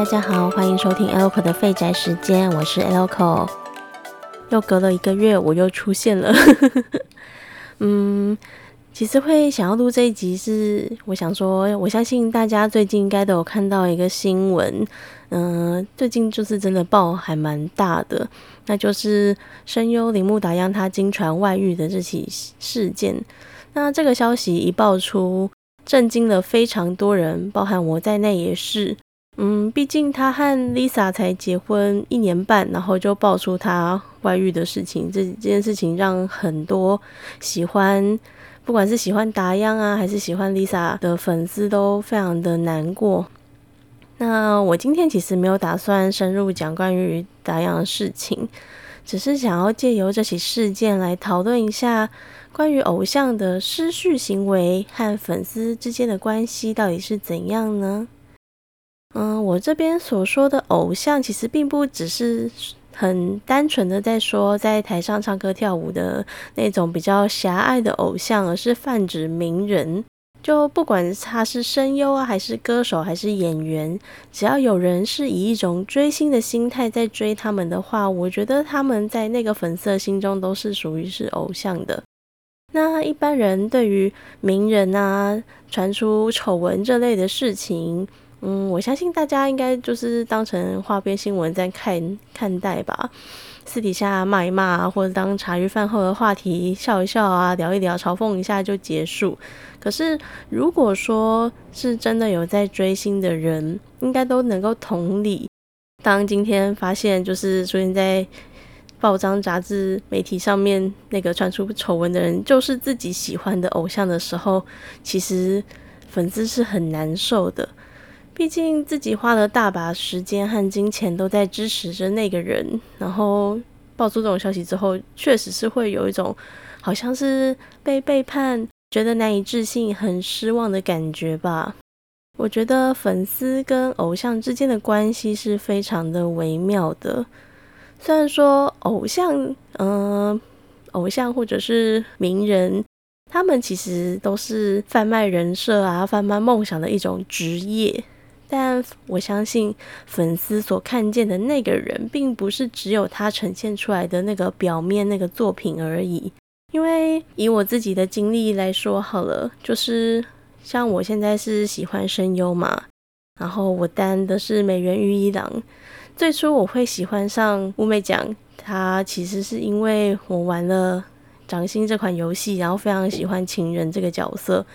大家好，欢迎收听 Elco 的废宅时间，我是 Elco。又隔了一个月，我又出现了。嗯，其实会想要录这一集，是我想说，我相信大家最近应该都有看到一个新闻，嗯，最近就是真的爆还蛮大的，那就是声优铃木达央他经传外遇的这起事件。那这个消息一爆出，震惊了非常多人，包含我在内也是。嗯，毕竟他和 Lisa 才结婚一年半，然后就爆出他外遇的事情，这件事情让很多喜欢，不管是喜欢达央啊，还是喜欢 Lisa 的粉丝都非常的难过。那我今天其实没有打算深入讲关于达央的事情，只是想要借由这起事件来讨论一下关于偶像的失序行为和粉丝之间的关系到底是怎样呢？嗯，我这边所说的偶像，其实并不只是很单纯的在说在台上唱歌跳舞的那种比较狭隘的偶像，而是泛指名人。就不管他是声优啊，还是歌手，还是演员，只要有人是以一种追星的心态在追他们的话，我觉得他们在那个粉丝心中都是属于是偶像的。那一般人对于名人啊传出丑闻这类的事情，嗯，我相信大家应该就是当成花边新闻在看看待吧，私底下骂一骂，或者当茶余饭后的话题笑一笑啊，聊一聊，嘲讽一下就结束。可是如果说是真的有在追星的人，应该都能够同理。当今天发现就是出现在报章、杂志、媒体上面那个传出丑闻的人，就是自己喜欢的偶像的时候，其实粉丝是很难受的。毕竟自己花了大把时间和金钱都在支持着那个人，然后爆出这种消息之后，确实是会有一种好像是被背叛，觉得难以置信、很失望的感觉吧。我觉得粉丝跟偶像之间的关系是非常的微妙的。虽然说偶像，嗯，偶像或者是名人，他们其实都是贩卖人设啊、贩卖梦想的一种职业。但我相信粉丝所看见的那个人，并不是只有他呈现出来的那个表面那个作品而已。因为以我自己的经历来说，好了，就是像我现在是喜欢声优嘛，然后我担的是美人鱼一郎。最初我会喜欢上乌美奖，他其实是因为我玩了掌心这款游戏，然后非常喜欢情人这个角色，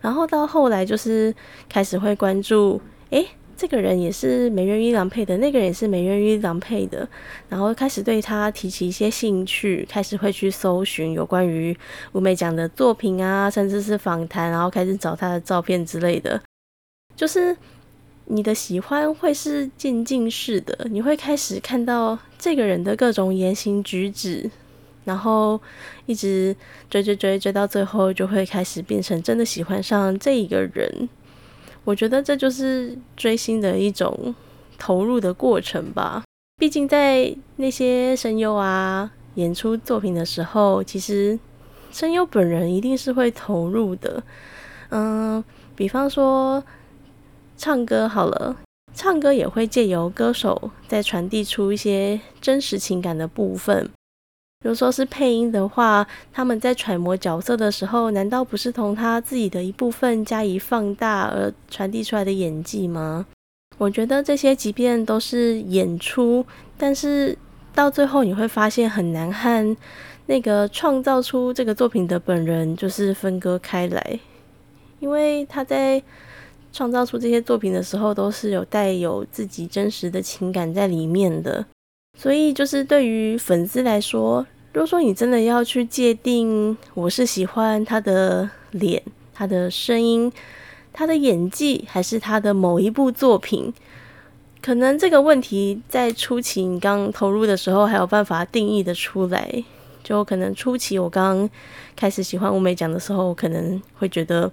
然后到后来就是开始会关注。诶，这个人也是美人鱼郎配的，那个人也是美人鱼郎配的，然后开始对他提起一些兴趣，开始会去搜寻有关于吴美奖的作品啊，甚至是访谈，然后开始找他的照片之类的。就是你的喜欢会是渐进式的，你会开始看到这个人的各种言行举止，然后一直追追追追到最后，就会开始变成真的喜欢上这一个人。我觉得这就是追星的一种投入的过程吧。毕竟在那些声优啊演出作品的时候，其实声优本人一定是会投入的。嗯，比方说唱歌好了，唱歌也会借由歌手在传递出一些真实情感的部分。比如说是配音的话，他们在揣摩角色的时候，难道不是从他自己的一部分加以放大而传递出来的演技吗？我觉得这些即便都是演出，但是到最后你会发现很难和那个创造出这个作品的本人就是分割开来，因为他在创造出这些作品的时候，都是有带有自己真实的情感在里面的。所以，就是对于粉丝来说，如果说你真的要去界定，我是喜欢他的脸、他的声音、他的演技，还是他的某一部作品，可能这个问题在初期你刚投入的时候还有办法定义的出来。就可能初期我刚开始喜欢吴美奖的时候，可能会觉得。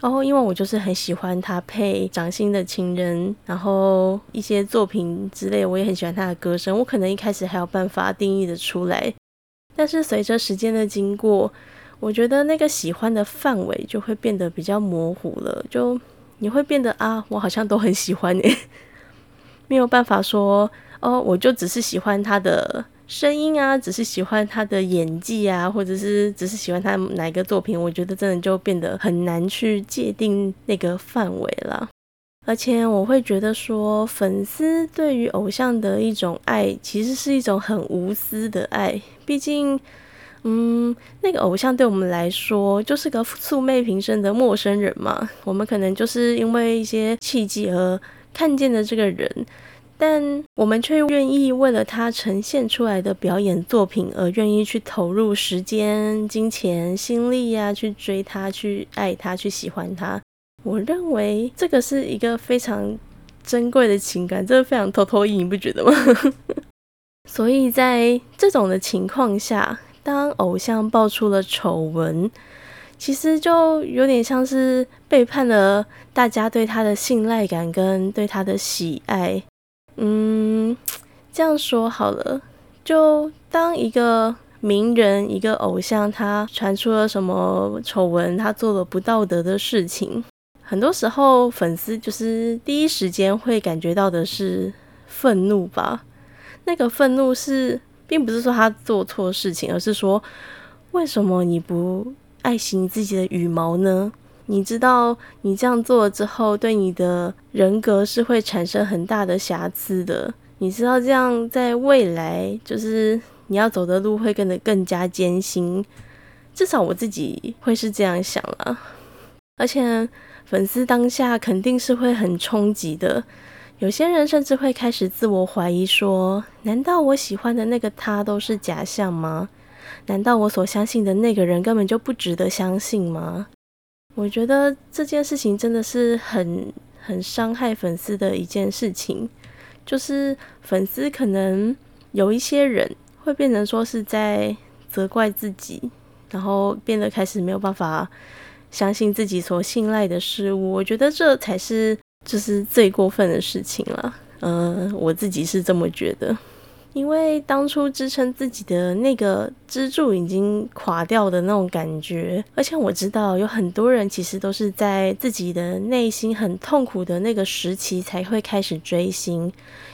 然后，因为我就是很喜欢他配掌心的情人，然后一些作品之类，我也很喜欢他的歌声。我可能一开始还有办法定义的出来，但是随着时间的经过，我觉得那个喜欢的范围就会变得比较模糊了。就你会变得啊，我好像都很喜欢诶，没有办法说哦，我就只是喜欢他的声音啊，只是喜欢他的演技啊，或者是只是喜欢他哪一个作品，我觉得真的就变得很难去界定那个范围了。而且我会觉得说，粉丝对于偶像的一种爱，其实是一种很无私的爱。毕竟，嗯，那个偶像对我们来说就是个素昧平生的陌生人嘛。我们可能就是因为一些契机而看见的这个人，但我们却愿意为了他呈现出来的表演作品而愿意去投入时间、金钱、心力呀，去追他、去爱他、去喜欢他。我认为这个是一个非常珍贵的情感，这个非常偷偷意，你不觉得吗？所以在这种的情况下，当偶像爆出了丑闻，其实就有点像是背叛了大家对他的信赖感跟对他的喜爱。嗯，这样说好了，就当一个名人、一个偶像，他传出了什么丑闻，他做了不道德的事情。很多时候，粉丝就是第一时间会感觉到的是愤怒吧。那个愤怒是，并不是说他做错事情，而是说，为什么你不爱惜你自己的羽毛呢？你知道，你这样做了之后，对你的人格是会产生很大的瑕疵的。你知道，这样在未来，就是你要走的路会变得更加艰辛。至少我自己会是这样想了，而且。粉丝当下肯定是会很冲击的，有些人甚至会开始自我怀疑，说：难道我喜欢的那个他都是假象吗？难道我所相信的那个人根本就不值得相信吗？我觉得这件事情真的是很很伤害粉丝的一件事情，就是粉丝可能有一些人会变成说是在责怪自己，然后变得开始没有办法。相信自己所信赖的事物，我觉得这才是就是最过分的事情了。嗯，我自己是这么觉得，因为当初支撑自己的那个支柱已经垮掉的那种感觉，而且我知道有很多人其实都是在自己的内心很痛苦的那个时期才会开始追星，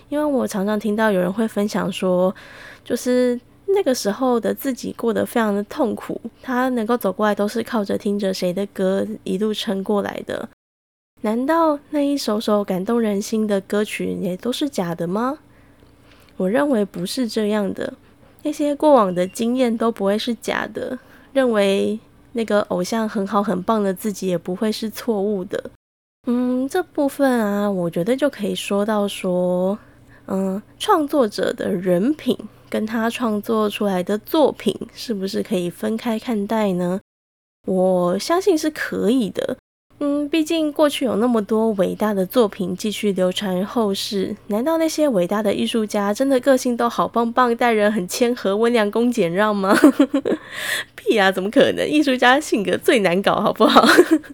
因为我常常听到有人会分享说，就是。那个时候的自己过得非常的痛苦，他能够走过来都是靠着听着谁的歌一路撑过来的。难道那一首首感动人心的歌曲也都是假的吗？我认为不是这样的，那些过往的经验都不会是假的。认为那个偶像很好很棒的自己也不会是错误的。嗯，这部分啊，我觉得就可以说到说，嗯，创作者的人品。跟他创作出来的作品是不是可以分开看待呢？我相信是可以的。嗯，毕竟过去有那么多伟大的作品继续流传于后世，难道那些伟大的艺术家真的个性都好棒棒，待人很谦和、温良恭俭让吗？屁啊，怎么可能？艺术家性格最难搞，好不好？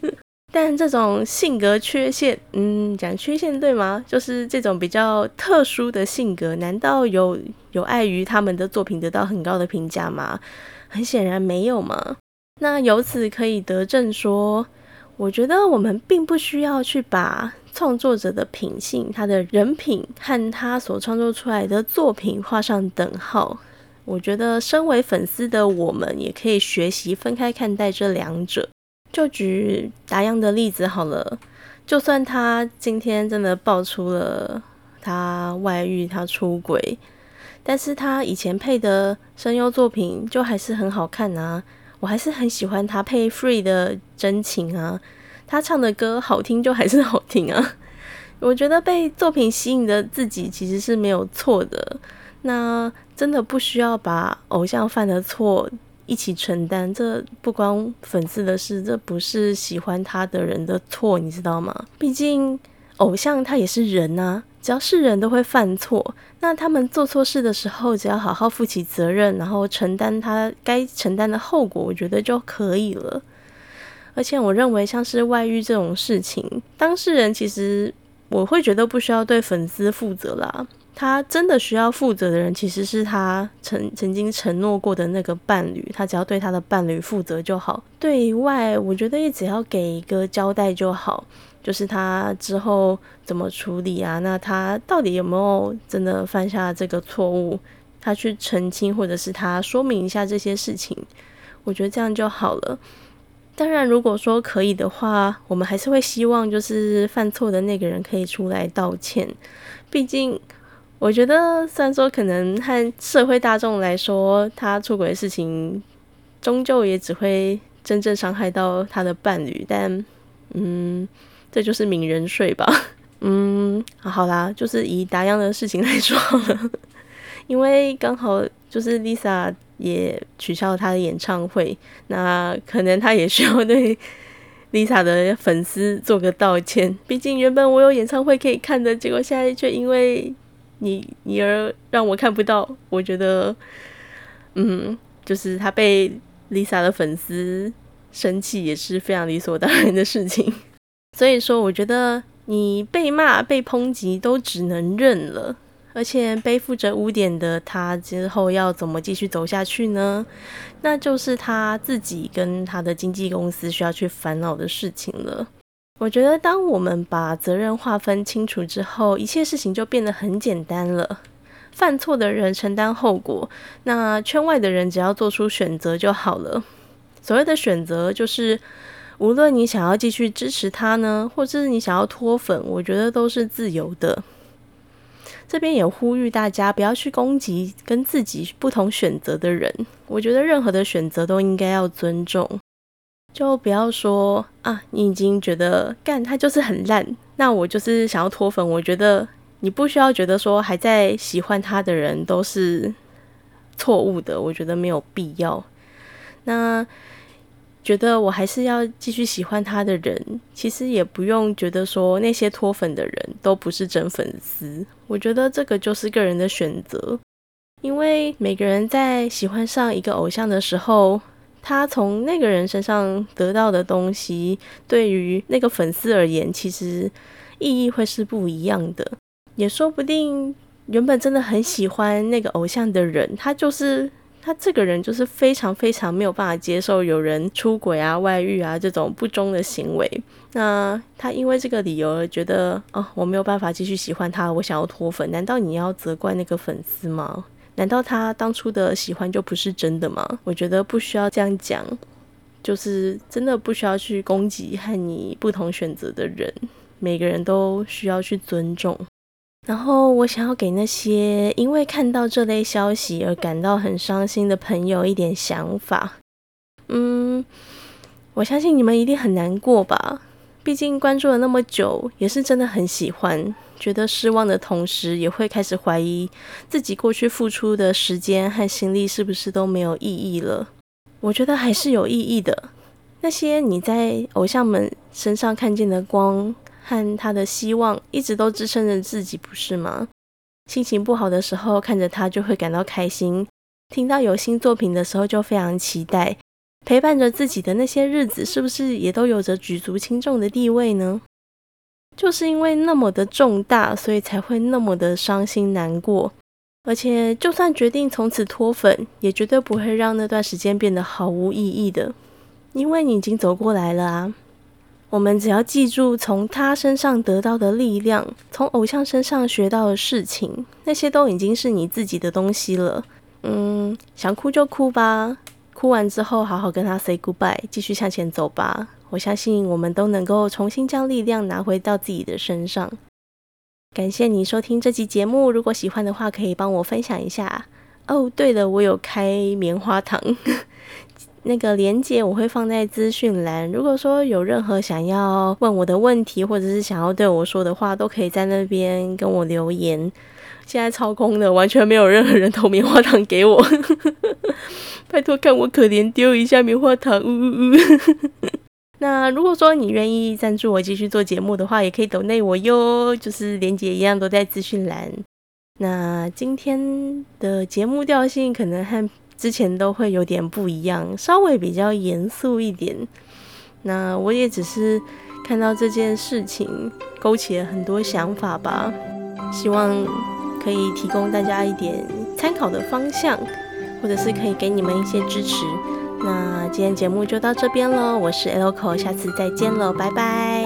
但这种性格缺陷，嗯，讲缺陷对吗？就是这种比较特殊的性格，难道有有碍于他们的作品得到很高的评价吗？很显然没有嘛。那由此可以得证说，我觉得我们并不需要去把创作者的品性、他的人品和他所创作出来的作品画上等号。我觉得身为粉丝的我们，也可以学习分开看待这两者。就举达阳的例子好了，就算他今天真的爆出了他外遇、他出轨，但是他以前配的声优作品就还是很好看啊，我还是很喜欢他配 Free 的真情啊，他唱的歌好听就还是好听啊。我觉得被作品吸引的自己其实是没有错的，那真的不需要把偶像犯的错。一起承担，这不关粉丝的事，这不是喜欢他的人的错，你知道吗？毕竟偶像他也是人呐，只要是人都会犯错，那他们做错事的时候，只要好好负起责任，然后承担他该承担的后果，我觉得就可以了。而且我认为，像是外遇这种事情，当事人其实我会觉得不需要对粉丝负责啦。他真的需要负责的人，其实是他曾曾经承诺过的那个伴侣。他只要对他的伴侣负责就好。对外，我觉得也只要给一个交代就好，就是他之后怎么处理啊？那他到底有没有真的犯下这个错误？他去澄清，或者是他说明一下这些事情，我觉得这样就好了。当然，如果说可以的话，我们还是会希望就是犯错的那个人可以出来道歉。毕竟，我觉得虽然说可能和社会大众来说，他出轨的事情终究也只会真正伤害到他的伴侣，但 嗯，这就是泯人税吧。嗯，好啦，就是以达央的事情来说。因为刚好就是 Lisa 也取消了他的演唱会，那可能他也需要对 Lisa 的粉丝做个道歉。毕竟原本我有演唱会可以看的，结果现在却因为你你而让我看不到。我觉得，嗯，就是他被 Lisa 的粉丝生气也是非常理所当然的事情。所以说，我觉得你被骂、被抨击都只能认了。而且背负着污点的他之后要怎么继续走下去呢？那就是他自己跟他的经纪公司需要去烦恼的事情了。我觉得，当我们把责任划分清楚之后，一切事情就变得很简单了。犯错的人承担后果，那圈外的人只要做出选择就好了。所谓的选择，就是无论你想要继续支持他呢，或者是你想要脱粉，我觉得都是自由的。这边也呼吁大家不要去攻击跟自己不同选择的人。我觉得任何的选择都应该要尊重，就不要说啊，你已经觉得干他就是很烂，那我就是想要脱粉。我觉得你不需要觉得说还在喜欢他的人都是错误的，我觉得没有必要。那。觉得我还是要继续喜欢他的人，其实也不用觉得说那些脱粉的人都不是真粉丝。我觉得这个就是个人的选择，因为每个人在喜欢上一个偶像的时候，他从那个人身上得到的东西，对于那个粉丝而言，其实意义会是不一样的。也说不定原本真的很喜欢那个偶像的人，他就是。他这个人就是非常非常没有办法接受有人出轨啊、外遇啊这种不忠的行为。那他因为这个理由而觉得，哦，我没有办法继续喜欢他，我想要脱粉。难道你要责怪那个粉丝吗？难道他当初的喜欢就不是真的吗？我觉得不需要这样讲，就是真的不需要去攻击和你不同选择的人。每个人都需要去尊重。然后我想要给那些因为看到这类消息而感到很伤心的朋友一点想法。嗯，我相信你们一定很难过吧？毕竟关注了那么久，也是真的很喜欢。觉得失望的同时，也会开始怀疑自己过去付出的时间和心力是不是都没有意义了。我觉得还是有意义的。那些你在偶像们身上看见的光。和他的希望一直都支撑着自己，不是吗？心情不好的时候看着他就会感到开心，听到有新作品的时候就非常期待。陪伴着自己的那些日子，是不是也都有着举足轻重的地位呢？就是因为那么的重大，所以才会那么的伤心难过。而且，就算决定从此脱粉，也绝对不会让那段时间变得毫无意义的，因为你已经走过来了啊。我们只要记住从他身上得到的力量，从偶像身上学到的事情，那些都已经是你自己的东西了。嗯，想哭就哭吧，哭完之后好好跟他 say goodbye，继续向前走吧。我相信我们都能够重新将力量拿回到自己的身上。感谢你收听这期节目，如果喜欢的话，可以帮我分享一下。哦，对了，我有开棉花糖。那个连接我会放在资讯栏。如果说有任何想要问我的问题，或者是想要对我说的话，都可以在那边跟我留言。现在超空的，完全没有任何人投棉花糖给我。拜托看我可怜，丢一下棉花糖。呜呜呜。那如果说你愿意赞助我继续做节目的话，也可以抖内我哟。就是连接一样都在资讯栏。那今天的节目调性可能和。之前都会有点不一样，稍微比较严肃一点。那我也只是看到这件事情，勾起了很多想法吧。希望可以提供大家一点参考的方向，或者是可以给你们一些支持。那今天节目就到这边喽，我是 Elco，下次再见喽，拜拜。